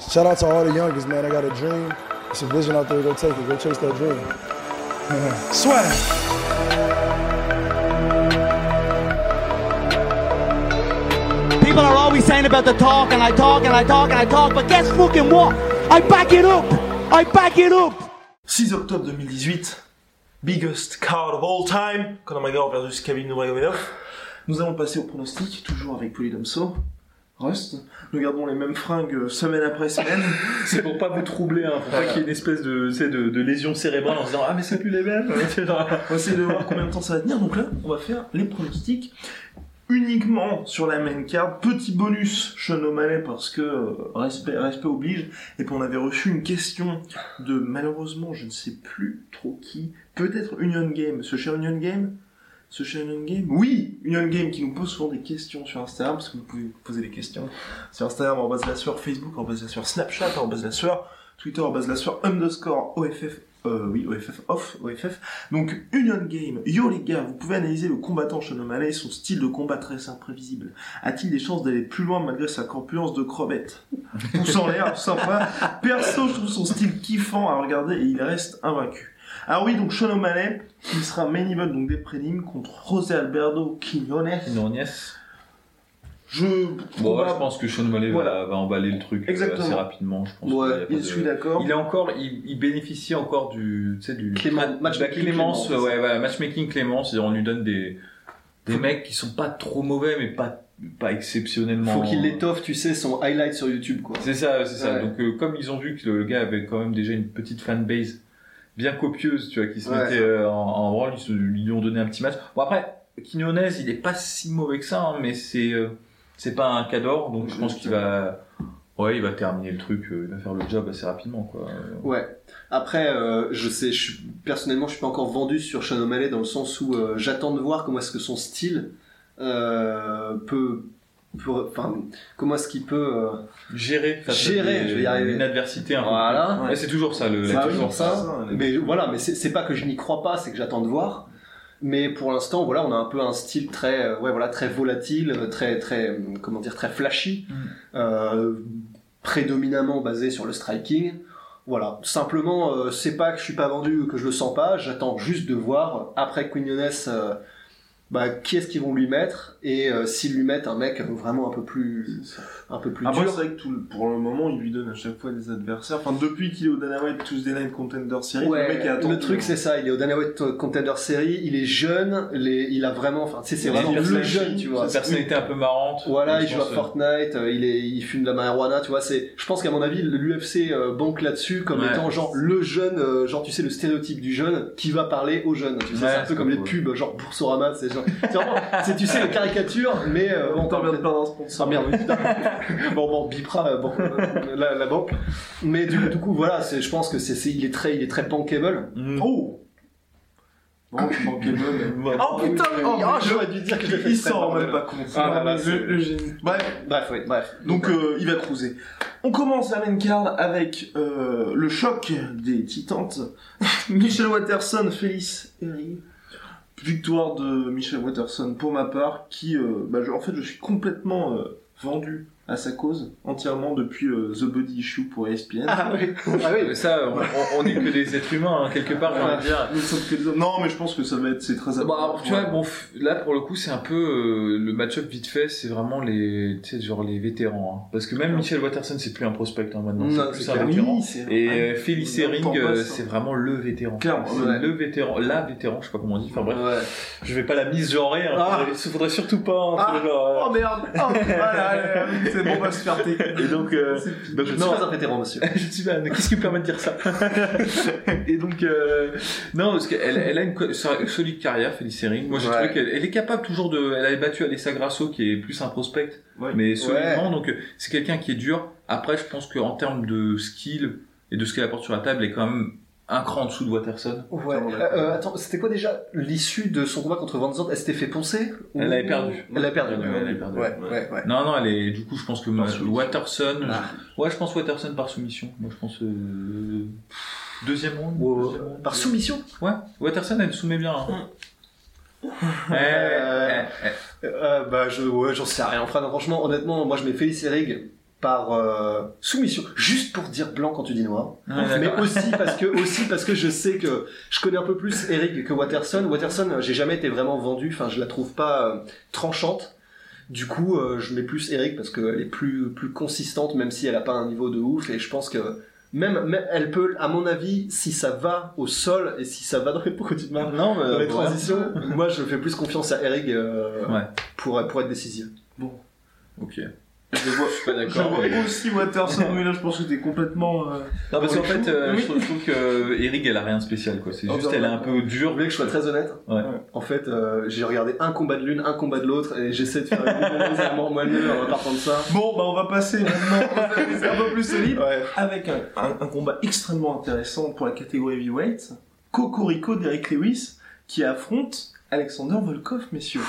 Shout out to all the youngest, man. I got a dream. It's a vision out there. Go take it. Go chase that dream. Swag. People are always saying about the talk, and I talk, and I talk, and I talk, but guess fucking what? I back it up! I back it up! 6 octobre 2018, biggest card of all time, Conor McGregor versus Kevin Nurmagomedov. Nous allons passer au pronostic, toujours avec Polydomso. Rust, nous gardons les mêmes fringues euh, semaine après semaine. C'est pour pas vous troubler, hein, pour pas qu'il y ait une espèce de, de, de lésion cérébrale en se disant ah mais c'est plus les mêmes. On va essayer de voir combien de temps ça va tenir. Donc là, on va faire les pronostics uniquement sur la main card. Petit bonus, O'Malley, parce que euh, respect, respect oblige. Et puis on avait reçu une question de, malheureusement, je ne sais plus trop qui. Peut-être Union Game. Ce cher Union Game ce cher Union Game Oui Union Game qui nous pose souvent des questions sur Instagram, parce que vous pouvez poser des questions sur Instagram, en base la sueur, Facebook, en base la sueur, Snapchat, en base la sueur, Twitter, en base la sueur, underscore, OFF, euh, oui, OFF, off, OFF. Donc, Union Game, yo les gars, vous pouvez analyser le combattant Sean O'Malley son style de combat très imprévisible. A-t-il des chances d'aller plus loin malgré sa corpulence de crevette? Pouce en l'air, sympa. Perso, je trouve son style kiffant à regarder et il reste invaincu. Alors oui, donc Sean O'Malley, il sera main event donc des prélims contre José Alberto Quiñones. Yes. Je, Bon, combat- je pense que Sean O'Malley Voilà. va, va emballer le truc euh, Exactement. assez rapidement. Je pense Ouais, de- suis d'accord. Il est encore, il, il bénéficie encore du, tu sais, du Clément- de clémence, ouais, ouais, matchmaking clément. C'est-à-dire, on lui donne des, des mecs qui sont pas trop mauvais, mais pas, pas exceptionnellement. Faut qu'il l'étoffe, tu sais, son highlight sur YouTube, quoi. C'est ça, c'est ça. Ouais. Donc, euh, comme ils ont vu que le gars avait quand même déjà une petite fanbase bien copieuse, tu vois, qui se Ouais. mettait euh, en, en branle, ils, lui ont donné un petit match. Bon, après, Quinones, il est pas si mauvais que ça, hein, mais c'est, euh, c'est pas un cador, donc je pense qu'il va, ouais, il va terminer le truc, euh, il va faire le job assez rapidement, quoi. Ouais. Après, euh, je sais, je suis, personnellement, je suis pas encore vendu sur Sean O'Malley dans le sens où euh, j'attends de voir comment est-ce que son style peut, enfin, comment est-ce qu'il peut euh, Gérer, Gérer, des- je vais y arriver. Une adversité un. Voilà. Ouais, c'est toujours ça, le, C'est toujours ça. ça, les- Mais voilà, mais c'est pas que je n'y crois pas, c'est que j'attends de voir. Mais pour l'instant, voilà, on a un peu un style très, euh, ouais, voilà, très volatile, très, très, comment dire, très flashy, Mm. euh, prédominamment basé sur le striking. Voilà, simplement, euh, c'est pas que je suis pas vendu, que je le sens pas. J'attends juste de voir après Quinones, euh, bah, qui est-ce qu'ils vont lui mettre et euh, s'ils lui mettent un mec vraiment un peu plus, un peu plus Après, dur. c'est vrai que tout, le- pour le moment, il lui donne à chaque fois des adversaires. Enfin, depuis qu'il est au Dana White Tuesday Night Contender Series, Ouais, le mec est attendu. le truc c'est ça, il est au Dana White Contender Series, il est jeune, les- il a vraiment, enfin, tu sais, c'est vraiment le jeune, tu vois. Sa personnalité un peu marrante. Voilà, il joue à euh, Fortnite, euh, il est, il fume de la marijuana, tu vois. C'est, je pense qu'à mon avis, l'UFC euh, banque là-dessus comme Ouais. étant genre le jeune, euh, genre tu sais le stéréotype du jeune qui va parler aux jeunes. Tu sais, Ouais, c'est un peu comme les pubs, genre Boursorama, c'est genre, c'est vraiment, c'est tu sais les caricatures, mais euh, On t'en vient de perdre un sponsor. ah merde, oui, putain. bon, bon, bipera, euh, bon, euh, la, la banque. Mais du, du coup, voilà, c'est, je pense que c'est, c'est- il est très, il est très bankable. Mm. Oh Bon, bankable. Ouais. Oh putain oh, Ah, j'aurais dû dire que je l'ai fait Il s'en rend même pas compte. Ah, voilà, le, c'est- le génie. Bref, Bref, oui, bref. donc euh, il va cruiser. On commence la main card avec euh, le choc des titantes. Michel Watterson, Félix Herry. Victoire de Michel Watterson pour ma part, qui, euh, bah, je- en fait, je suis complètement euh, vendu à sa cause entièrement depuis euh, The Body Issue pour ESPN. Ah oui, ah oui. Ça, on, on- est que des êtres humains, hein, quelque part, de dire. Nous sommes que des hommes. Non, mais je pense que ça va être, c'est très alors, tu vois, bon, f- là pour le coup, c'est un peu euh, le match-up vite fait, c'est vraiment les, tu sais, genre les vétérans. hein. Parce que même Michel Watterson, c'est plus un prospect hein, maintenant, Non, c'est plus un vétéran. Oui, Et euh, Félix On Herring, euh, c'est vraiment le vétéran. Clairement, C'est ouais. le vétéran, la vétéran, je sais pas comment on dit. Enfin bref, Ouais. je vais pas la mise genrée. Hein, Ah. faudrait- faudrait surtout pas. hein, Ah. genre, euh, Oh merde Oh, voilà, c'est se Et donc, euh, donc Je ne non, suis pas un vétéran, monsieur. je suis pas. Qu'est-ce qui me permet de dire ça Et donc, euh, non, parce qu'elle elle a une solide carrière, Félix Sering. Moi, j'ai Ouais. trouvé qu'elle elle est capable toujours de. Elle avait battu Alessa Grasso, qui est plus un prospect, Ouais. mais solidement. Donc, euh, c'est quelqu'un qui est dur. Après, je pense qu'en termes de skill et de ce qu'elle apporte sur la table, elle est quand même un cran en dessous de Watterson. Ouais. Euh, euh, attends, c'était quoi déjà l'issue de son combat contre Van Zandt? Elle s'était fait poncer ou- Elle avait perdu. Elle avait perdu. Ouais, elle avait perdu. Ouais, ouais, ouais. Non, non, elle est. Du coup, je pense que ma-. Watterson. Ah. Ouais, je pense Watterson par soumission. Moi, je pense. euh, Deuxième round. Par soumission? Ouais, Watterson, elle soumet bien. hein. Eh, Euh, eh, eh. euh, Bah, je, ouais, j'en sais rien. Enfin, non, franchement, honnêtement, moi, je mets Félix Herrig par euh, soumission, juste pour dire blanc quand tu dis noir. Mais aussi parce que aussi parce que je sais que je connais un peu plus Eric que Watterson. Watterson, euh, j'ai jamais été vraiment vendu. Enfin, je la trouve pas euh, tranchante. Du coup, euh, je mets plus Eric parce qu'elle est plus plus consistante, même si elle a pas un niveau de ouf. Et je pense que même, même elle peut, à mon avis, si ça va au sol et si ça va dans les Non, mais dans les ouais. transitions, moi je fais plus confiance à Eric euh, Ouais. pour pour être décisif. Ok. Je vois, Je suis pas je d'accord. vois mais- aussi Watterson, mais là je pense que t'es complètement. euh, Non, parce qu'en fait, euh, Oui. je, trouve, je trouve que Eric, elle a rien de spécial, quoi. C'est Oh, juste, elle est un peu Vous dure. voulez que je sois très honnête Ouais. En fait, euh, j'ai regardé un combat de l'une, un combat de l'autre, et j'essaie de faire une moyennement moelleux en partant de ça. Bon, bah on va passer maintenant c'est un peu plus solide. Ouais. Avec un, un- un combat extrêmement intéressant pour la catégorie heavyweight. Cocorico d'Eric Lewis qui affronte Alexander Volkov, messieurs.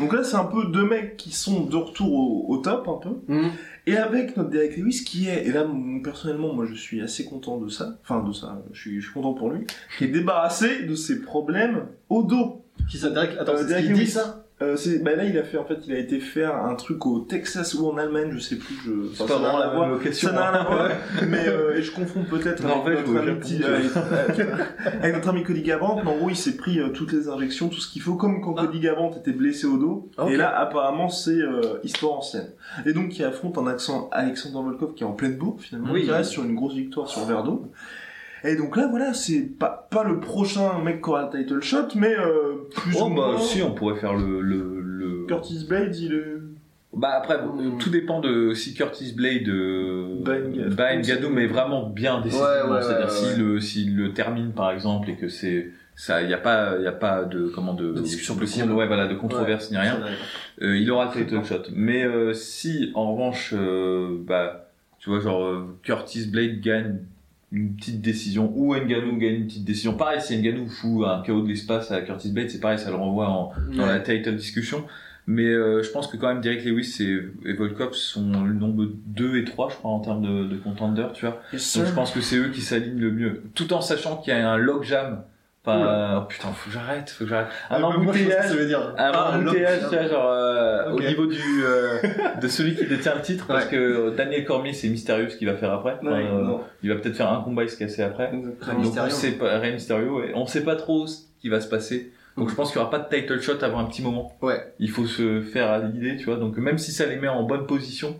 Donc là, c'est un peu deux mecs qui sont de retour au, au top, un peu. Mhm. Et avec notre Derek Lewis qui est, et là personnellement moi je suis assez content de ça, enfin de ça, je suis, je suis content pour lui, qui est débarrassé de ses problèmes au dos. Qui ça, Derek Attends, Euh, Derek qu'il dit Lewis. ça? Euh, bah là il a fait en fait, il a été faire un truc au Texas ou en Allemagne, je sais plus, je, enfin, pas ça n'a rien la à voir. même location, Ça n'a rien à hein. voir, mais euh, et je confonds peut-être avec vois. avec, notre ami Cody Garbrandt, mais en gros il s'est pris euh, toutes les injections, tout ce qu'il faut, comme quand Ah. Cody Garbrandt était blessé au dos, Ok. et là apparemment c'est euh, histoire ancienne. Et donc qui affronte un accent Alexander Volkov qui est en pleine bourre finalement, Oui. qui reste sur une grosse victoire sur Verdun. Et donc là voilà, c'est pas, pas le prochain mec qui aura le title shot, mais euh, plus Oh, ou bah, moins... si, on pourrait faire le, le, le... Curtis Blade, il est... Bah, après, bon, tout dépend de si Curtis Blade, euh, bat Ngadou, mais vraiment bien. Ouais, ouais, C'est-à-dire ouais, ouais. le, s'il le termine, par exemple, et que c'est, ça, y a pas, y a pas de, comment, de, De discussion possible. ouais, voilà, de controverse ni rien. Euh, il aura le title shot. Mais euh, si en revanche, euh, bah, tu vois, genre euh, Curtis Blade gagne une petite décision ou Ngannou gagne une petite décision. Pareil, si Ngannou fout un chaos de l'espace à Curtis Blade, c'est pareil, ça le renvoie en, dans la title discussion. Mais euh, je pense que quand même Derek Lewis et, et Volkov sont le nombre 2 et 3, je crois, en termes de, de contenders, tu vois. Donc je pense que c'est eux qui s'alignent le mieux. Tout en sachant qu'il y a un logjam. Enfin, oh, putain, faut que j'arrête, faut que j'arrête. Un Ah, embouteillage ça veut dire. un Ah, embouteillage, tu vois, genre euh, au niveau du euh, de celui qui détient le titre, parce Ouais. que euh, Daniel Cormier c'est mystérieux ce qu'il va faire après. Ouais, Enfin, euh, non. il va peut-être faire un combat et se casser après. Exactement. Donc Mysterio. on sait pas, Rey Mysterio, et on sait pas trop ce qui va se passer. Donc je pense qu'il y aura pas de title shot avant un petit moment. Ouais. Il faut se faire à l'idée, tu vois. Donc même si ça les met en bonne position,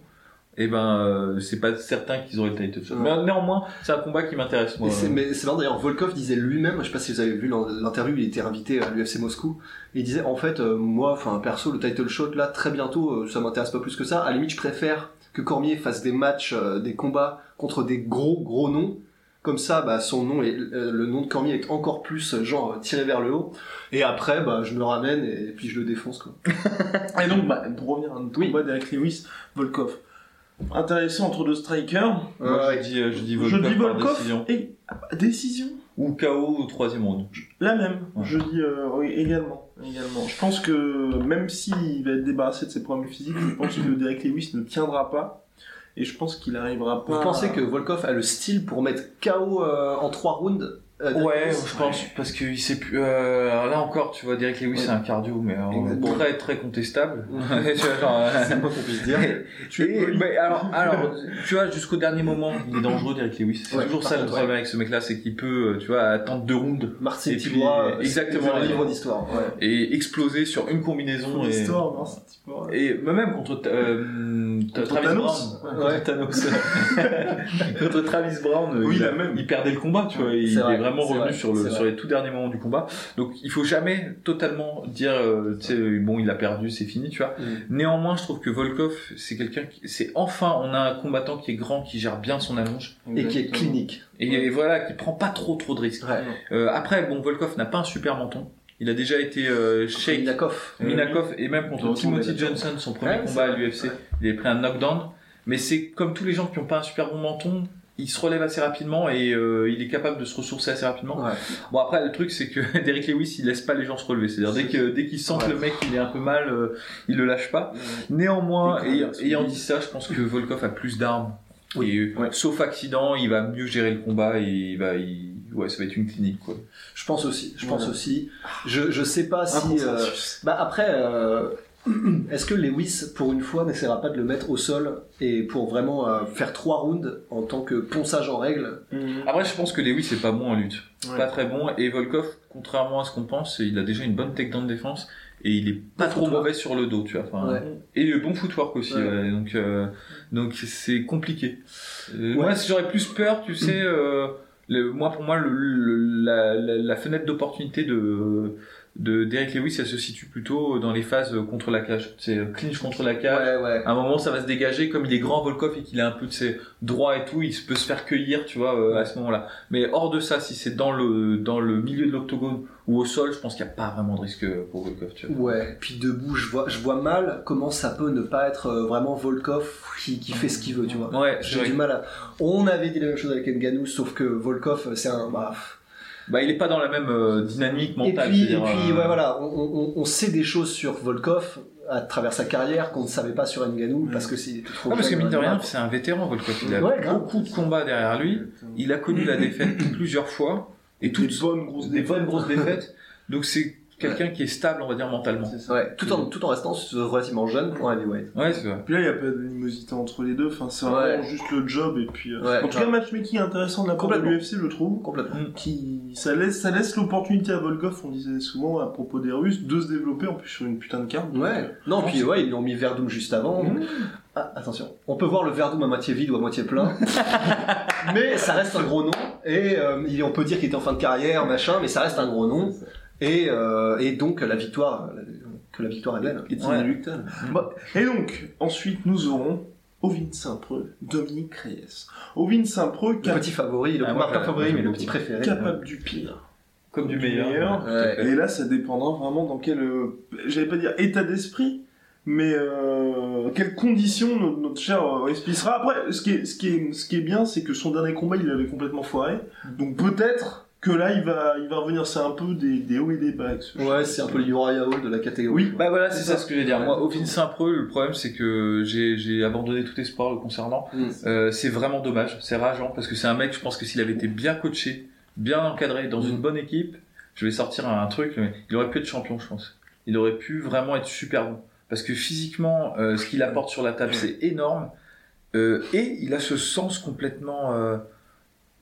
eh ben euh, c'est pas certain qu'ils auraient le title shot. Ouais. Mais néanmoins, c'est un combat qui m'intéresse moi. Et c'est, mais c'est marrant d'ailleurs, Volkov disait lui-même, je sais pas si vous avez vu l'in- l'interview, il était invité à l'UFC Moscou, et il disait en fait, euh, moi, enfin perso, le title shot là, très bientôt, euh, ça m'intéresse pas plus que ça. À la limite, je préfère que Cormier fasse des matchs, euh, des combats contre des gros gros noms. Comme ça, bah, son nom et euh, le nom de Cormier est encore plus euh, genre euh, tiré vers le haut. Et après, bah, je me ramène et puis je le défonce quoi. Et donc, bah, pour revenir à notre Oui. combat d'Eric Lewis, Volkov. Intéressant entre deux strikers. Moi, Ouais. je dis, euh, je dis Je Volkov dis par Volkov décision. et ah, décision. Ou KO au troisième round. La même. Ouais. Je dis euh, oui, également, également. Je pense que même s'il va être débarrassé de ses problèmes physiques, je pense que Derek Lewis ne tiendra pas. Et je pense qu'il arrivera pas. Vous pensez à- que Volkov a le style pour mettre KO euh, en trois rounds? Euh, Ouais, je pense parce qu'il sait plus. Euh, alors là encore, tu vois, Derek Lewis Ouais. c'est un cardio, mais Exactement. très très contestable. Tu vois, genre, euh, C'est pas qu'on puisse dire. Tu es et- poli. mais alors, alors, tu vois, jusqu'au dernier moment, il est dangereux, Derek Lewis. C'est Ouais, toujours ça le problème avec ce mec-là, c'est qu'il peut, euh, tu vois, attendre deux rounds puis, Tibois, euh, exactement, un livre d'histoire. Ouais. et exploser sur une combinaison. Son Et, histoire, non, et même contre euh, Contre Travis Thanos. Brown. Ouais, Thanos. Contre Travis Brown, Oui, il, la même. il perdait le combat, tu vois. Il vrai, est vraiment revenu vrai, sur, le, vrai. sur les tout derniers moments du combat. Donc il faut jamais totalement dire, euh, tu sais, bon, il a perdu, c'est fini, tu vois. Mm. Néanmoins, je trouve que Volkov, c'est quelqu'un qui, c'est enfin, on a un combattant qui est grand, qui gère bien son allonge. Et qui est clinique. Et, et voilà, qui prend pas trop trop de risques. Ouais. Euh, après, bon, Volkov n'a pas un super menton. Il a déjà été euh, shake Minakov. Minakov et même contre Timothy. Johnson, son premier Ouais, combat à l'UFC, il avait pris un knockdown. Mais c'est comme tous les gens qui n'ont pas un super bon menton, il se relève assez rapidement et euh, il est capable de se ressourcer assez rapidement. Ouais. Bon après le truc c'est que Derrick Lewis il laisse pas les gens se relever, c'est-à-dire dès que dès qu'il sent que le mec il est un peu mal, euh, il le lâche pas. Néanmoins, ayant, ayant dit ça, je pense que Volkov a plus d'armes. Oui. Euh, Ouais. Sauf accident, il va mieux gérer le combat et il va, il... ouais, ça va être une clinique quoi. Je pense aussi. Je pense aussi. Je, je sais pas si. euh. Bah après, euh, est-ce que Lewis, pour une fois, n'essaiera pas de le mettre au sol et pour vraiment euh, faire trois rounds en tant que ponçage en règle? Mhm. Après, je pense que Lewis c'est pas bon en lutte, Ouais. pas très bon. Et Volkov, contrairement à ce qu'on pense, il a déjà une bonne takedown de défense et il est pas trop mauvais sur le dos, tu vois. Enfin, Ouais. Et bon footwork aussi, Ouais. ouais. donc euh, donc c'est compliqué. Euh, Ouais. Moi, si j'aurais plus peur, tu sais. Euh, le, moi, pour moi, le, le- la, la, la fenêtre d'opportunité de de Derek Lewis, elle se situe plutôt dans les phases contre la cage. C'est clinch contre la cage. Ouais, ouais. À un moment, ça va se dégager. Comme il est grand, Volkov, et qu'il a un peu de ses droits et tout, il peut se faire cueillir, tu vois, euh, à ce moment-là. Mais hors de ça, si c'est dans le dans le milieu de l'octogone ou au sol, je pense qu'il n'y a pas vraiment de risque pour Volkov, tu vois. Ouais, puis debout, je vois, je vois mal comment ça peut ne pas être euh, vraiment Volkov qui, qui fait ce qu'il veut, tu vois. Ouais, J'ai du mal à. On avait dit la même chose avec Ngannou, sauf que Volkov, c'est un. Bah, Bah, il est pas dans la même euh, dynamique Et mentale. puis, et c'est-à-dire, puis euh, ouais, voilà, on, on- on sait des choses sur Volkov à travers sa carrière qu'on ne savait pas sur Ngannou parce que c'est trop. Ouais, parce que mine de euh, rien, c'est un vétéran, Volkov. Il a Ouais, beaucoup de combats derrière lui. Il a connu la défaite plusieurs fois. Et Des toutes bonnes grosses des défaites. bonnes grosses défaites. Donc c'est quelqu'un qui est stable, on va dire, mentalement. Ouais, tout en, tout en restant relativement jeune pour un heavyweight. Ouais, c'est vrai. Puis là, il n'y a pas d'animosité entre les deux. Enfin, c'est vraiment Ouais. juste le job. Et puis, euh, Ouais, en tout cas, grave. matchmaking intéressant de la part de Complètement. l'UFC, je trouve. Complètement. Qui, ça laisse, ça laisse l'opportunité à Volkov, on disait souvent à propos des Russes, de se développer en plus sur une putain de carte. Donc, Ouais. Non, puis ouais, ils lui ont mis Verdum juste avant. Mmh. Ah, attention, on peut voir le Verdum à moitié vide ou à moitié plein, mais ça reste un gros nom. Et euh, on peut dire qu'il était en fin de carrière, machin, mais ça reste un gros nom. Et, euh, et donc la victoire, que la victoire est belle. est Ouais. inéluctable. Bon, et donc, ensuite, nous aurons Ovin Saint-Preux, Dominique Reyes. Ovin Saint-Preux, Le cap- petit favori, le Ah, pas favori, mais le petit préféré. capable du pire. Comme du Du meilleur. meilleur. Ouais. Et là, ça dépendra vraiment dans quel, euh, j'allais pas dire état d'esprit, mais euh, quelles conditions notre, notre cher euh, Reyes sera. Après, ce qui est, ce qui est, ce qui est bien, c'est que son dernier combat, il l'avait complètement foiré. Donc peut-être que là, il va, il va revenir. C'est un peu des, des hauts et des bas ce Ouais, c'est un peu le Uriah Hall de la catégorie. Oui. Bah voilà, c'est ça ça. ce que je vais dire. Moi, Ovin Saint-Preux, le problème c'est que j'ai j'ai abandonné tout espoir le concernant. Mm. Euh, c'est vraiment dommage, c'est rageant parce que c'est un mec, je pense que s'il avait été bien coaché, bien encadré dans une Mm. bonne équipe, je vais sortir un, un truc, mais il aurait pu être champion, je pense. Il aurait pu vraiment être super bon parce que physiquement, euh, ce qu'il apporte sur la table, c'est énorme Euh, et il a ce sens complètement euh,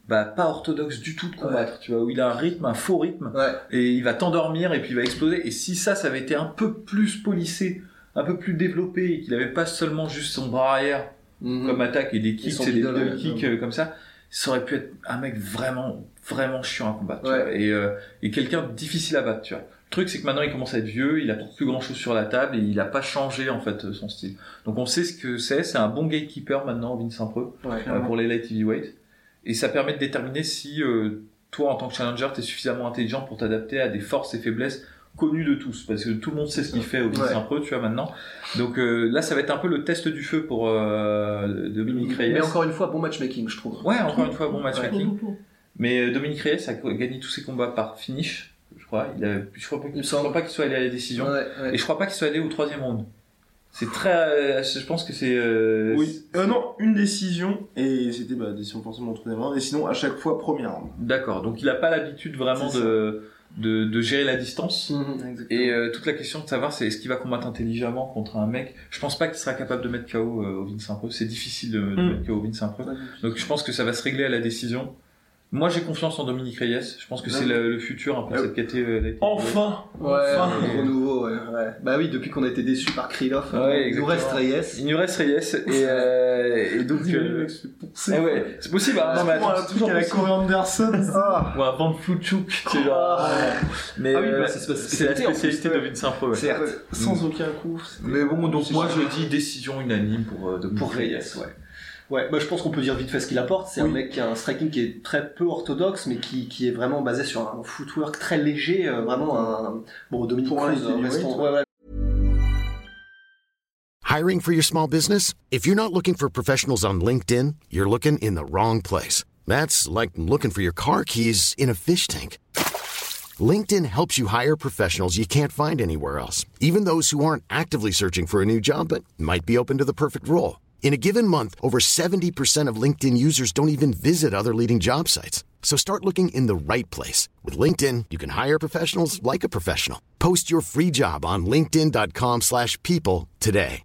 bah, pas orthodoxe du tout de combattre, tu vois, où il a un rythme, un faux rythme Ouais. et il va t'endormir et puis il va exploser. Et si ça, ça avait été un peu plus polissé, un peu plus développé et qu'il avait pas seulement juste son bras arrière Mhm. comme attaque et des kicks, c'est des middle, ouais. kicks euh, comme ça, ça aurait pu être un mec vraiment, vraiment chiant à combattre. tu vois, et euh, et quelqu'un de difficile à battre, tu vois. Le truc, c'est que maintenant il commence à être vieux, il apporte plus grand chose sur la table et il a pas changé en fait son style. Donc on sait ce que c'est, c'est un bon gatekeeper maintenant, Vince Saint-Preux Ouais. euh, pour les light heavyweight. Et ça permet de déterminer si euh, toi, en tant que challenger, tu es suffisamment intelligent pour t'adapter à des forces et faiblesses connues de tous. Parce que tout le monde sait ce qu'il fait au Ouais. un peu, tu vois, maintenant. Donc euh, là, ça va être un peu le test du feu pour euh, Dominique Reyes. Mais encore une fois, bon matchmaking, je trouve. Ouais, encore une fois, bon matchmaking. Mais euh, Dominique Reyes a gagné tous ses combats par finish, je crois. Il a, je crois pas, qu'il soit allé à la décision. Ouais, ouais. Et je crois pas qu'il soit allé au troisième round. C'est très... euh, je pense que c'est... euh, Oui. Euh, non, une décision, et c'était bah, décision forcément au troisième round, et sinon à chaque fois première round. D'accord, donc il a pas l'habitude vraiment de, de, de gérer la distance. Mhm. Et euh, toute la question de savoir, c'est est-ce qu'il va combattre intelligemment contre un mec? Je pense pas qu'il sera capable de mettre KO euh, Ovin Saint-Preux. C'est difficile de, de Mm. mettre KO Ovin Saint-Preux. Donc je pense que ça va se régler à la décision. Moi, j'ai confiance en Dominique Reyes. Je pense que c'est le, le futur un peu de cette catégorie. Enfin Ouais, Enfin un renouveau, ouais, ouais. Bah oui, depuis qu'on a été déçus par Krylov, Ouais, il nous reste. Reyes. Il nous reste Reyes et, euh, et donc. euh, eh ouais, c'est possible. hein. non, mais attends, un c'est truc toujours à la. Corey Anderson. Ah, Ou un Van Floutchouk, c'est genre. Mais Ah oui, euh, bah, c'est la spécialité, de Vince Pro. Ouais. certes. Sans aucun coup. Mais bon, donc moi je dis décision unanime pour euh, Dominique Pour Reyes, ouais. Ouais, bah, je pense qu'on peut dire vite fait ce qu'il apporte. C'est un Oui. mec qui a un striking qui est très peu orthodoxe, mais qui, qui est vraiment basé sur un footwork très léger, euh, vraiment un. Bon, Dominique un Cruz, restons- ouais. ouais, ouais. Hiring for your small business? If you're not looking for professionals on LinkedIn, you're looking in the wrong place. That's like looking for your car keys in a fish tank. LinkedIn helps you hire professionals you can't find anywhere else, even those who aren't actively searching for a new job but might be open to the perfect role. In a given month, over 70% of LinkedIn users don't even visit other leading job sites. So start looking in the right place. With LinkedIn, you can hire professionals like a professional. Post your free job on linkedin.com/people slash people today.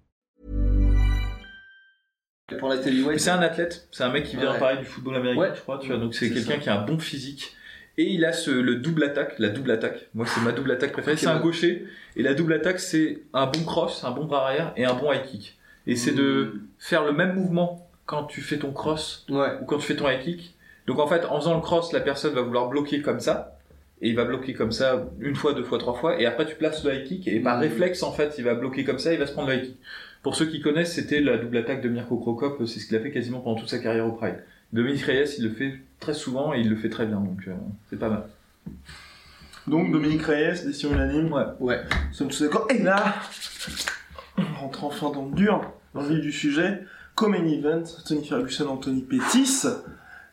C'est un athlète, c'est un mec qui vient Ouais. pareil du football américain, Ouais. je crois, tu vois. Donc c'est quelqu'un qui a un bon physique et il a ce, le double attaque, la double attaque. Moi c'est ma double attaque préférée. Ok, c'est un ouais. gaucher et la double attaque c'est un bon cross, un bon bras arrière et un bon high kick. Et c'est de faire le même mouvement quand tu fais ton cross ouais. ou quand tu fais ton high kick. Donc en fait, en faisant le cross, la personne va vouloir bloquer comme ça. Et il va bloquer comme ça une fois, deux fois, trois fois. Et après, tu places le high kick. Et par Mhm. réflexe, en fait, il va bloquer comme ça. Il va se prendre le high kick. Pour ceux qui connaissent, c'était la double attaque de Mirko Krokop. C'est ce qu'il a fait quasiment pendant toute sa carrière au Pride. Dominique Reyes, il le fait très souvent et il le fait très bien. Donc euh, c'est pas mal. Donc Dominique Reyes, décision unanime. Ouais. Ouais. Nous sommes tous d'accord. Et là, rentre enfin dans le dur, dans le vif du sujet. Comme event, Tony Ferguson, Anthony Pettis.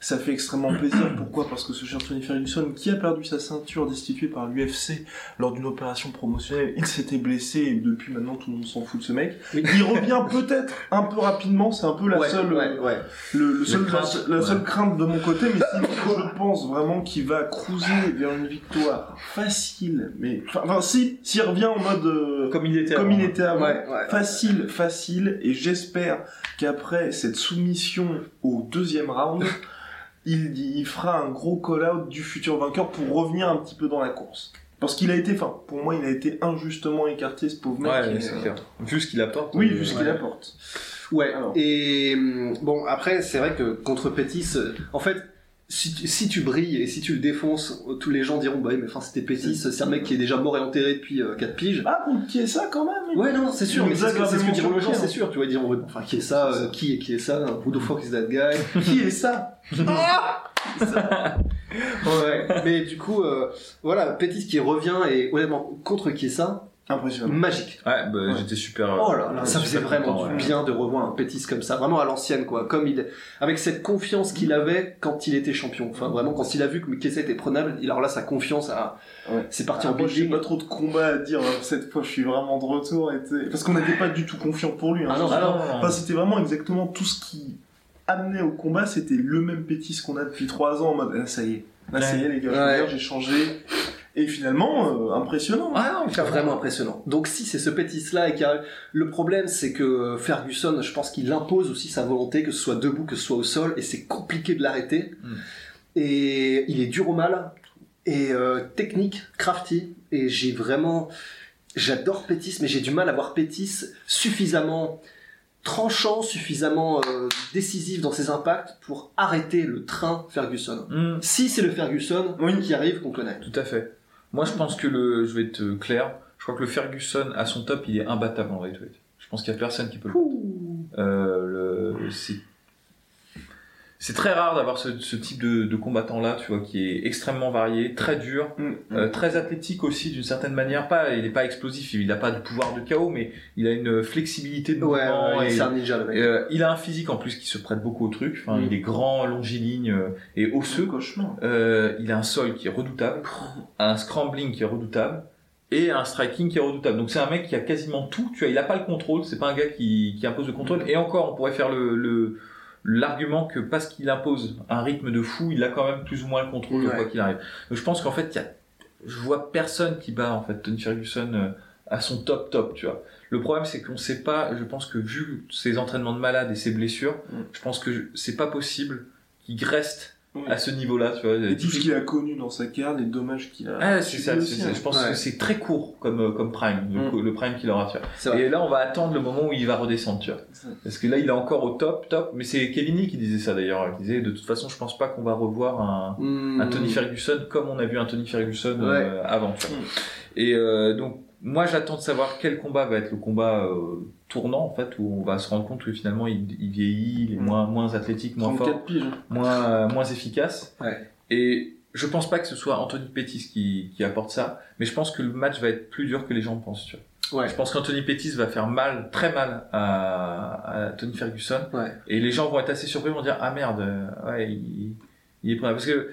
Ça fait extrêmement plaisir. Pourquoi? Parce que ce cher Tony Ferguson, qui a perdu sa ceinture destituée par l'UFC lors d'une opération promotionnelle, il s'était blessé et depuis maintenant tout le monde s'en fout de ce mec. Oui. Il revient peut-être un peu rapidement, c'est un peu la ouais, seule, ouais, ouais. le, le seul, crainte, la, seule crainte de mon côté, mais sinon, je pense vraiment qu'il va cruiser vers une victoire facile. Mais enfin, si, s'il revient en mode euh, Comme il était comme avant. il était avant, Ouais, ouais. facile, facile, et j'espère qu'après cette soumission au deuxième round, il, il fera un gros call-out du futur vainqueur pour revenir un petit peu dans la course. Parce qu'il a été, enfin, pour moi, il a été injustement écarté, ce pauvre mec. Ouais, c'est euh, clair. Vu ce qu'il apporte. Oui, euh, vu ce qu'il apporte. Ouais, Alors. et hum, bon, après, c'est vrai que contre Pétis, euh, en fait, si tu, si tu brilles et si tu le défonces, euh, tous les gens diront, bah oui, mais enfin, c'était Pétis, c'est un mec qui est déjà mort et enterré depuis 4 piges. Ah, donc qui est ça quand même Ouais, non, c'est sûr, mais c'est ce que- ce que diront les gens, c'est sûr. Tu vois, ils diront, enfin, qui est ça, euh, qui est, qui est ça, who the fuck is that guy? Qui est ça? Ouais. Mais du coup, euh, voilà, Pétis qui revient et honnêtement, contre qui est ça? Impressionnant. Magique. Ouais, bah, Ouais. j'étais super. Oh là là, ça super faisait vraiment content, du ouais. bien de revoir un Pétis comme ça, vraiment à l'ancienne quoi, comme il, avec cette confiance qu'il avait quand il était champion. Enfin vraiment quand il a vu que Kessa était prenable, il- alors là sa confiance a, Ouais. c'est parti Ah, en moi, j'ai pas trop de combat à dire. euh, Cette fois, je suis vraiment de retour. et Parce qu'on n'était pas du tout confiant pour lui. Hein. Ah non, Ah non, non, Enfin, c'était vraiment exactement tout ce qui amenait au combat. C'était le même pétis qu'on a depuis trois ans en mode, là, ça y est. Là, ça y est, les gars, j'ai changé. Et finalement, euh, impressionnant. Ah non, Vraiment impressionnant. Donc si c'est ce Pétis là et qu'il y a... le problème c'est que Ferguson, je pense qu'il impose aussi sa volonté que ce soit debout, que ce soit au sol et c'est compliqué de l'arrêter. Mm. Et il est dur au mal et euh, technique, crafty et j'ai vraiment j'adore Pétis mais j'ai du mal à voir Pétis suffisamment tranchant, suffisamment euh, décisif dans ses impacts pour arrêter le train Ferguson. Hmm. Si c'est le Ferguson Oui. qui arrive qu'on connaît. Tout à fait. Moi, je pense que le, je vais être clair. Je crois que le Ferguson à son top, il est imbattable en lightweight. Je pense qu'il y a personne qui peut le. Euh, le, c'est, c'est très rare d'avoir ce, ce type de, de combattant là, tu vois, qui est extrêmement varié, très dur, Mm, mm. euh, très athlétique aussi d'une certaine manière. Pas, il n'est pas explosif, il n'a pas de pouvoir de chaos, mais il a une flexibilité de Ouais, mouvement. ouais, et- c'est un ninja le mec. et, euh, il a un physique en plus qui se prête beaucoup au truc. Enfin, Mm. il est grand, longiligne euh, et osseux. Euh, il a un sol qui est redoutable, un scrambling qui est redoutable et un striking qui est redoutable. Donc c'est un mec qui a quasiment tout. Tu vois, il a pas le contrôle. C'est pas un gars qui, qui impose le contrôle. Et encore, on pourrait faire le le- l'argument que parce qu'il impose un rythme de fou, il a quand même plus ou moins le contrôle de Ouais. quoi qu'il arrive. Donc je pense qu'en fait, il y a, je vois personne qui bat en fait Tony Ferguson euh, à son top top. Tu vois. Le problème, c'est qu'on sait pas. Je pense que vu ses entraînements de malade et ses blessures, Mm. je pense que c'est pas possible qu'il reste Oui. à ce niveau-là, tu vois. Et tout ce qu'il a connu dans sa carrière, les dommages qu'il a. Ah, c'est ça, ça. hein. Je pense Ouais. que c'est très court comme, euh, comme prime, le, Mm. le prime qu'il aura, tu vois. Et là, on va attendre le moment où il va redescendre, tu vois. Parce que là, il est encore au top, top. Mais c'est Kevin Lee qui disait ça d'ailleurs. Il disait, de toute façon, je pense pas qu'on va revoir un, Hmm. un Tony Ferguson comme on a vu un Tony Ferguson Ouais. euh, avant. tu vois. Mm. Et euh, donc, moi, j'attends de savoir quel combat va être le combat euh, tournant, en fait, où on va se rendre compte que finalement, il, il vieillit, il est Mm. moins, moins athlétique, moins fort 34 piges. moins, euh, moins efficace. Ouais. Et je pense pas que ce soit Anthony Pettis qui, qui apporte ça, mais je pense que le match va être plus dur que les gens pensent. Tu vois. Ouais. Je pense qu'Anthony Pettis va faire mal, très mal à, à Tony Ferguson, Ouais. et les gens vont être assez surpris, vont dire ah merde, euh, ouais, il, il est prêt. Parce que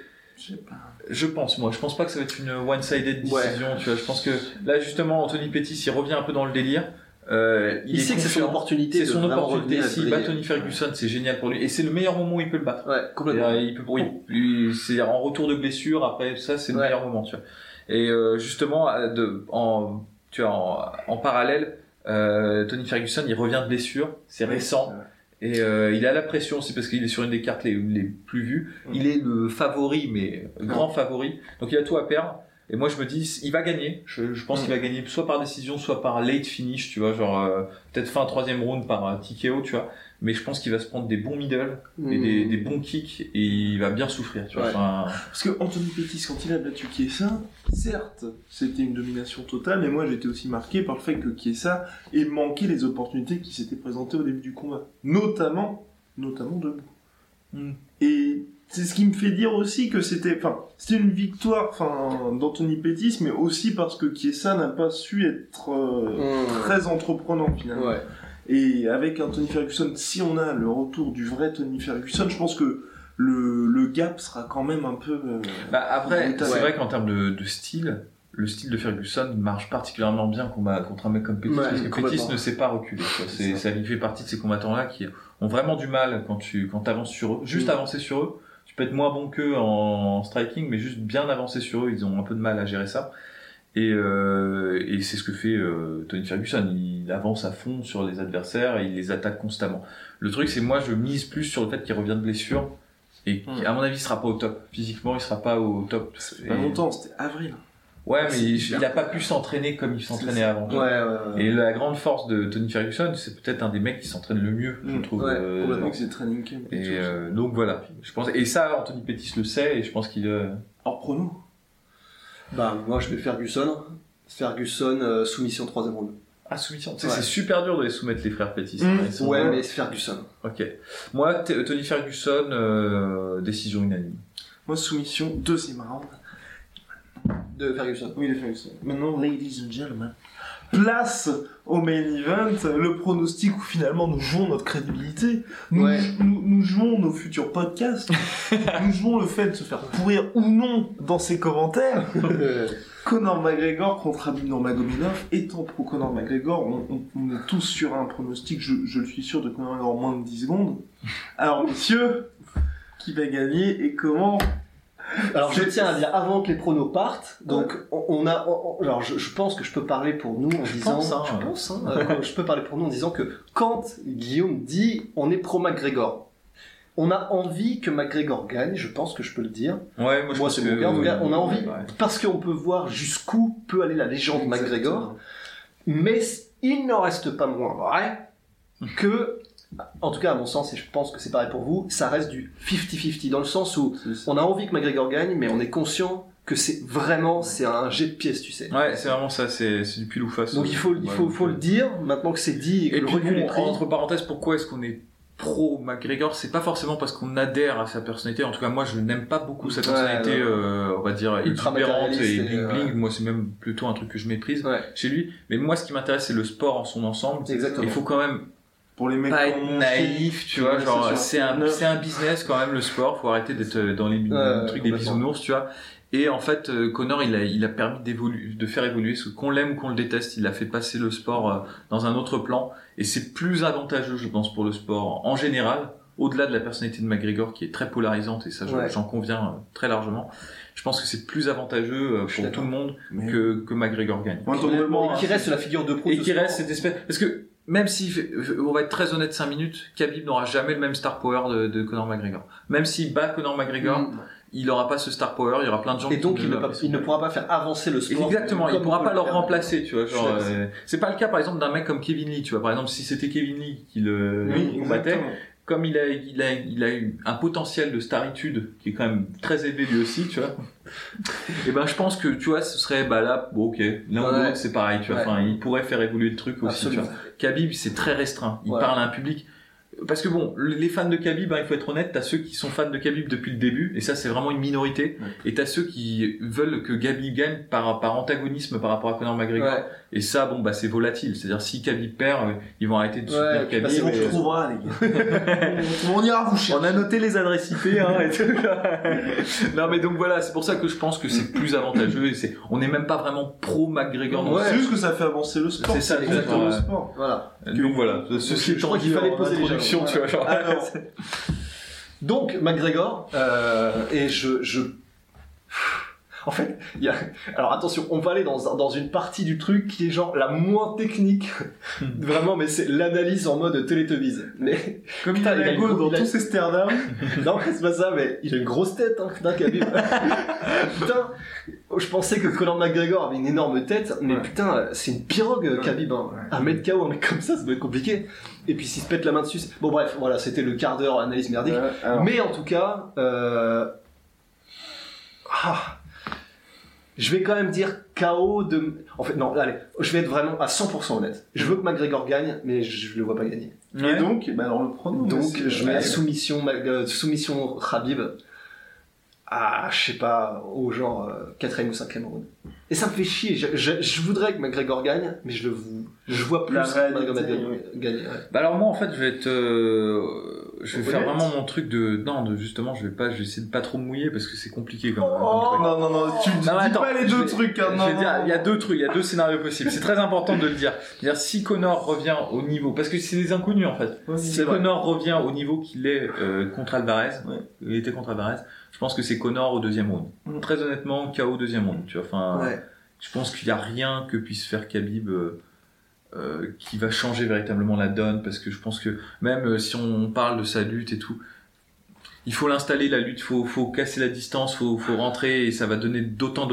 Je pense, moi, je pense pas que ça va être une one-sided décision. Ouais. Tu vois, je pense que là justement Anthony Pettis, il revient un peu dans le délire. Euh, Il, sait que c'est son opportunité. C'est son opportunité. S'il bat. Tony Ferguson, c'est génial pour lui, et c'est le meilleur moment où il peut le battre. Ouais, complètement. C'est-à-dire, il peut, oui, lui, c'est en retour de blessure. Après ça, c'est le Ouais. meilleur moment, tu vois. Et euh, justement, euh, de, en, tu vois, en, en parallèle, euh, Tony Ferguson, il revient de blessure. C'est récent. Et euh, il a la pression aussi parce qu'il est sur une des cartes les, les plus vues. Il est le favori, mais grand favori. Donc il a tout à perdre. Et moi je me dis, il va gagner. Je, je pense Mm. qu'il va gagner soit par décision, soit par late finish, tu vois, genre euh, peut-être fin troisième round par euh, TKO, tu vois. Mais je pense qu'il va se prendre des bons middle et des, des bons kicks et il va bien souffrir, tu vois. Ouais. Enfin, Parce que Anthony Pettis, quand il a battu Chiesa, certes, c'était une domination totale, mais moi j'étais aussi marqué par le fait que Chiesa ait manqué les opportunités qui s'étaient présentées au début du combat. Notamment, notamment debout. Mm. Et c'est ce qui me fait dire aussi que c'était, enfin, c'était une victoire, enfin, d'Anthony Pettis, mais aussi parce que Chiesa n'a pas su être euh, Mm. très entreprenant finalement. Ouais. Et avec un Tony Ferguson, si on a le retour du vrai Tony Ferguson, je pense que le, le gap sera quand même un peu. euh, Bah après, Ouais. c'est vrai qu'en termes de, de style, le style de Ferguson marche particulièrement bien combat- contre un mec comme Pettis, Ouais, parce que Pettis ne sait pas reculer. C'est, ça. ça lui fait partie de ces combattants-là qui ont vraiment du mal quand tu quand avances sur eux. Juste Mm. avancer sur eux, tu peux être moins bon qu'eux en striking, mais juste bien avancer sur eux, ils ont un peu de mal à gérer ça. Et, euh, et c'est ce que fait euh, Tony Ferguson. Il avance à fond sur les adversaires et il les attaque constamment. Le truc, c'est moi, je mise plus sur le fait qu'il revient de blessure. Et Mm. qu'à mon avis, il sera pas au top. Physiquement, il sera pas au top. pas Et- longtemps, c'était avril. Ouais, mais C'est il, hyper il a pas pu s'entraîner comme il s'entraînait avant. Ouais, ouais, ouais. Et la grande force de Tony Ferguson, c'est peut-être un des mecs qui s'entraîne le mieux, je Mm. trouve. Ouais, euh, c'est training camp. Et, euh, donc voilà, je pense. Et ça, Anthony Pettis le sait, et je pense qu'il. euh, Hors prono. Bah, moi, je vais Ferguson. Ferguson, euh, soumission troisième round. Ah, soumission. Tu sais, Ouais. c'est super dur de les soumettre les frères Pettis. Mm. hein, sont- Ouais, mais Ferguson. Ok. Moi, Tony Ferguson, euh, décision unanime. Moi, soumission, deuxième round. De Ferguson. Oui, les Ferguson. Maintenant, ladies and gentlemen, place au main event, le pronostic où finalement nous jouons notre crédibilité, nous, Ouais. nous, nous jouons nos futurs podcasts, nous jouons le fait de se faire pourrir ou non dans ses commentaires. Conor McGregor contre Abim Nurmagomedov. Étant pro Conor McGregor, on, on- on est tous sur un pronostic, je, je le suis sûr, de Conor McGregor en moins de 10 secondes. Alors, messieurs, qui va gagner et comment Alors je tiens à dire avant que les pronos partent, donc on, on a, on- alors je, je pense que je peux parler pour nous en disant, pense, hein. je pense, hein, euh, je peux parler pour nous en disant que quand Guillaume dit on est pro McGregor, on a envie que McGregor gagne, je pense que je peux le dire, Ouais, moi, je moi pense que- on a envie Ouais. parce qu'on peut voir jusqu'où peut aller la légende McGregor, mais il n'en reste pas moins vrai que, en tout cas à mon sens et je pense que c'est pareil pour vous, ça reste du 50-50 dans le sens où on a envie que McGregor gagne, mais on est conscient que c'est vraiment c'est un jet de pièce, tu sais. Ouais, c'est vraiment ça, c'est du pile ou face. Donc il faut, il faut, Ouais, faut le dire maintenant que c'est dit et que Et le puis recul est pris. entre parenthèses, pourquoi est-ce qu'on est pro McGregor C'est pas forcément parce qu'on adhère à sa personnalité. En tout cas, moi, je n'aime pas beaucoup sa personnalité, ouais. euh, on va dire exubérante et bling bling. ouais. Moi, c'est même plutôt un truc que je méprise Ouais, chez lui. Mais moi, ce qui m'intéresse, c'est le sport en son ensemble. exactement. Il faut quand même Pour les mecs pas être naïf, tu vois. Genre, c'est un, c'est un business quand même le sport. Faut arrêter d'être dans les Ouais, trucs des bisounours, tu vois. Et en fait, euh, Connor, il a, il a permis d'évoluer, de faire évoluer, ce qu'on l'aime ou qu'on le déteste, il a fait passer le sport euh, dans un autre plan. Et c'est plus avantageux, je pense, pour le sport en général, au-delà de la personnalité de McGregor qui est très polarisante, et ça, Ouais. j'en conviens euh, très largement. Je pense que c'est plus avantageux euh, pour tout le monde Mais- que, que McGregor gagne. Moi, Et qui reste la figure de pro Et qui reste cette espèce, parce que même si, on va être très honnête 5 minutes, Khabib n'aura jamais le même star power de, de Conor McGregor. Même s'il bat Conor McGregor, Mm. il n'aura pas ce star power, il y aura plein de gens Et qui donc, il ne, pas- il ne pourra pas faire avancer le sport. Exactement, il comme pourra pas le faire. remplacer, tu vois. Genre, euh, c'est pas le cas, par exemple, d'un mec comme Kevin Lee, tu vois. Par exemple, si c'était Kevin Lee qui le Oui, combattait, comme il a, il a, il a eu un potentiel de staritude qui est quand même très élevé lui aussi, tu vois. Et ben, je pense que, tu vois, ce serait, bah là, bon, ok, l'un ou Ouais. l'autre, c'est pareil, tu vois. Ouais. Enfin, il pourrait faire évoluer le truc aussi, tu Absolument. vois. Khabib, c'est très restreint. Il parle à un public. Parce que bon, les fans de Khabib, hein, il faut être honnête, t'as ceux qui sont fans de Khabib depuis le début, et ça c'est vraiment une minorité, et t'as ceux qui veulent que Khabib gagne par, par antagonisme par rapport à Conor McGregor. Et ça, bon, bah, c'est volatile. C'est-à-dire, si Khabib perd, euh, ils vont arrêter de Ouais, soutenir bah, bon, et- On trouvera, les gars. on, on ira vous chercher. on a noté les adresses IP, hein, et tout. non, mais donc voilà, c'est pour ça que je pense que c'est plus avantageux, et c'est, on n'est même pas vraiment pro McGregor dans Ouais. C'est juste que ça fait avancer le sport. C'est ça, exactement, le ouais. sport. Voilà. Donc voilà, ceci je étant crois qu'il dit fallait poser les introduction, jalons. tu vois, genre. Alors, Donc, McGregor, euh, et je, je... En fait, il y a... Alors attention, on va aller dans, dans une partie du truc qui est genre la moins technique. Vraiment, mais c'est l'analyse en mode Teletubbies. Mais comme il Putain, a il a go dans tous ses sternums. non, c'est pas ça, mais il a une grosse tête, hein, putain, Khabib. putain, je pensais que Conor McGregor avait une énorme tête, mais Ouais. putain, c'est une pirogue, Ouais. Khabib. Hein. Ouais. Un mec KO, un mec comme ça, ça doit être compliqué. Et puis s'il se pète la main dessus, bon bref, voilà, c'était le quart d'heure analyse merdique. Alors. Mais en tout cas, euh... ah, je vais quand même dire KO de. En fait, non, allez, je vais être vraiment à 100% honnête. Je veux que McGregor gagne, mais je, le vois pas gagner. Et donc, bah alors le pronom. Donc, je ouais. mets soumission, euh, soumission Khabib à, je sais pas, au genre euh, quatrième ou cinquième round. Et ça me fait chier. Je, je, je voudrais que McGregor gagne, mais je le je vois plus La McGregor gagner, ouais. Bah alors moi en fait je vais être euh, je vais faire vraiment mon truc de non de justement je vais pas je vais essayer de pas trop me mouiller parce que c'est compliqué comme, comme Oh, truc. non, non, non, tu dis Non, attends, pas les deux vais- trucs. Hein, je non, dire, il y a deux trucs, il y a deux scénarios possibles. C'est très important de le dire. C'est-à-dire si Connor revient au niveau, parce que c'est des inconnus en fait. Si vrai. Connor revient au niveau qu'il est euh, contre Alvarez, Ouais. il était contre Alvarez, je pense que c'est Connor au deuxième round. Mm. Très honnêtement, KO au deuxième round. Tu vois, enfin, Ouais. je pense qu'il y a rien que puisse faire Khabib euh, euh, qui va changer véritablement la donne, parce que je pense que même euh, si on parle de sa lutte et tout. Il faut l'installer la lutte, faut faut casser la distance, faut faut rentrer et ça va donner d'autant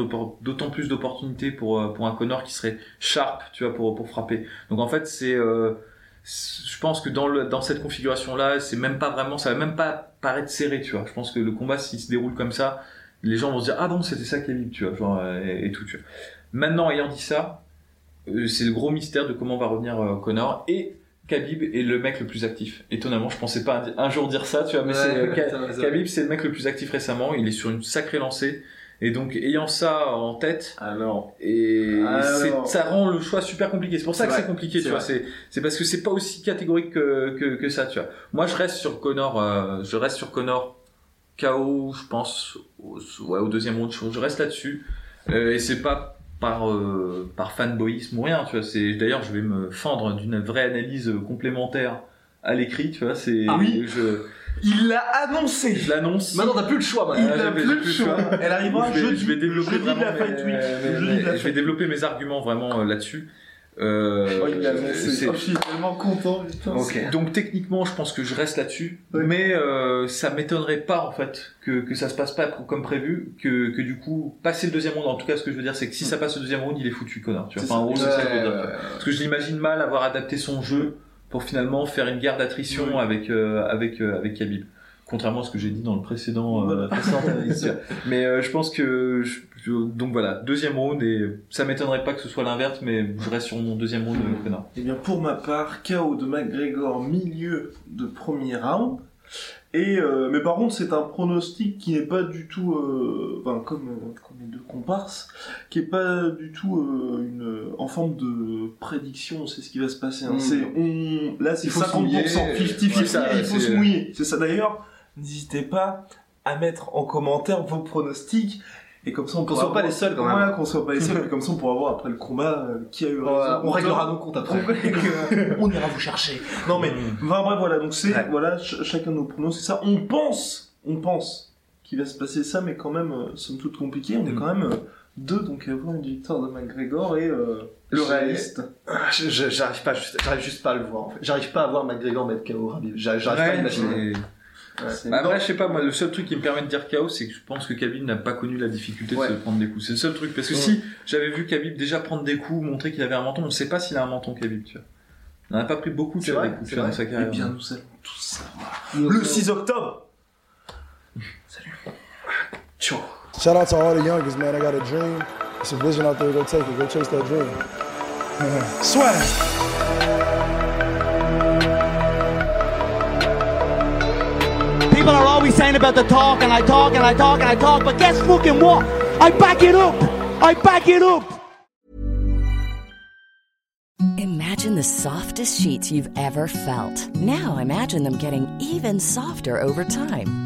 plus d'opportunités pour euh, pour un Connor qui serait sharp, tu vois, pour frapper. Donc en fait c'est je pense que dans cette configuration là c'est même pas vraiment ça va même pas paraître serré, tu vois. Je pense que le combat s'il se déroule comme ça, les gens vont se dire ah bon c'était ça Khabib, tu vois, genre et, tout, tu vois. Maintenant ayant dit ça, c'est le gros mystère de comment va revenir euh, Connor et Khabib est le mec le plus actif. Étonnamment, je pensais pas un, jour dire ça, tu vois, mais Ouais, c'est euh. Khabib, c'est le mec le plus actif récemment. Il est sur une sacrée lancée. Et donc, ayant ça en tête, Alors, et Alors. ça rend le choix super compliqué. C'est pour ça que c'est compliqué, tu vois. C'est, c'est parce que c'est pas aussi catégorique que, que, que ça, tu vois. Moi, je reste sur Connor, euh, je reste sur Connor KO, je pense, au, ouais, au deuxième round. Je, je reste là-dessus. Euh, et c'est pas par, euh, par fanboyisme ou rien, tu vois. C'est, d'ailleurs, je vais me fendre d'une vraie analyse complémentaire à l'écrit, tu vois. C'est, Ah oui. je, il l'a annoncé. je l'annonce. Maintenant, t'as plus le choix, Il n'a plus le plus choix. le choix. Elle arrivera je vais, jeudi. je vais développer vraiment mes- mes- je vais développer mes arguments vraiment euh, là-dessus. Euh, Oh, il annoncé. Oh, je suis tellement content, putain. Ok. donc techniquement, je pense que je reste là-dessus, Ouais. mais euh, ça m'étonnerait pas en fait que, que ça se passe pas comme prévu, que, que du coup passer le deuxième round. En tout cas, ce que je veux dire, c'est que si ça passe le deuxième round, il est foutu, connard. Tu vois. Enfin, en gros, c'est ça que je veux Ouais, dire. ouais. Parce que je l'imagine mal avoir adapté son jeu pour finalement faire une guerre d'attrition avec euh, avec euh, avec Khabib. Contrairement à ce que j'ai dit dans le précédent, euh. Mais euh, je pense que je- je- donc voilà deuxième round et ça m'étonnerait pas que ce soit l'inverse, mais je reste sur mon deuxième round de connard. Eh bien, pour ma part, KO de McGregor, milieu de premier round. Et euh, mais par contre, c'est un pronostic qui n'est pas du tout, euh, enfin, comme, euh, comme les deux comparses, qui est pas du tout euh, une en forme de prédiction. C'est ce qui va se passer. hein. Mm. C'est on là, c'est Il faut se 50%, mouiller. 50-50, Ouais, ça, et il faut se mouiller. C'est ça d'ailleurs. N'hésitez pas à mettre en commentaire vos pronostics. Et comme ça, on Qu'on pourra soit pas les seuls, quand même. Voilà, qu'on soit pas les seuls. et comme ça, on pourra voir après le combat euh, qui a eu raison. on réglera nos comptes après. on ira vous chercher. Non mais, enfin bref, voilà, donc c'est, Ouais. voilà, ch- chacun de nos pronos, c'est ça. On pense, on pense qu'il va se passer ça, mais quand même, euh, somme toute compliqué. On est Mm. quand même euh, Deux, donc avoir une victoire de McGregor et euh, le réaliste. Ah, J'arrive pas, juste- j'arrive juste pas à le voir. En fait. J'arrive pas à voir McGregor mettre KO Khabib. J'arrive pas à l'imaginer. Bah, après, je sais pas, moi, le seul truc qui me permet de dire chaos, c'est que je pense que Khabib n'a pas connu la difficulté Ouais. de se prendre des coups. C'est le seul truc. Parce que Ouais. si j'avais vu Khabib déjà prendre des coups, montrer qu'il avait un menton, on sait pas s'il a un menton, Khabib, tu vois. Il n'en a pas pris beaucoup, vrai, des coups tu vois, dans sa Eh carrière. bien, nous allons tous savoir. Donc, Le euh, 6 octobre Ciao. Shout out to all the youngest, man. I got a dream. It's a vision out there. Go take it. Go chase that dream. Swag. People are always saying about the talk, and I talk, and I talk, and I talk, but guess fucking what? I back it up! I back it up! Imagine the softest sheets you've ever felt. Now imagine them getting even softer over time.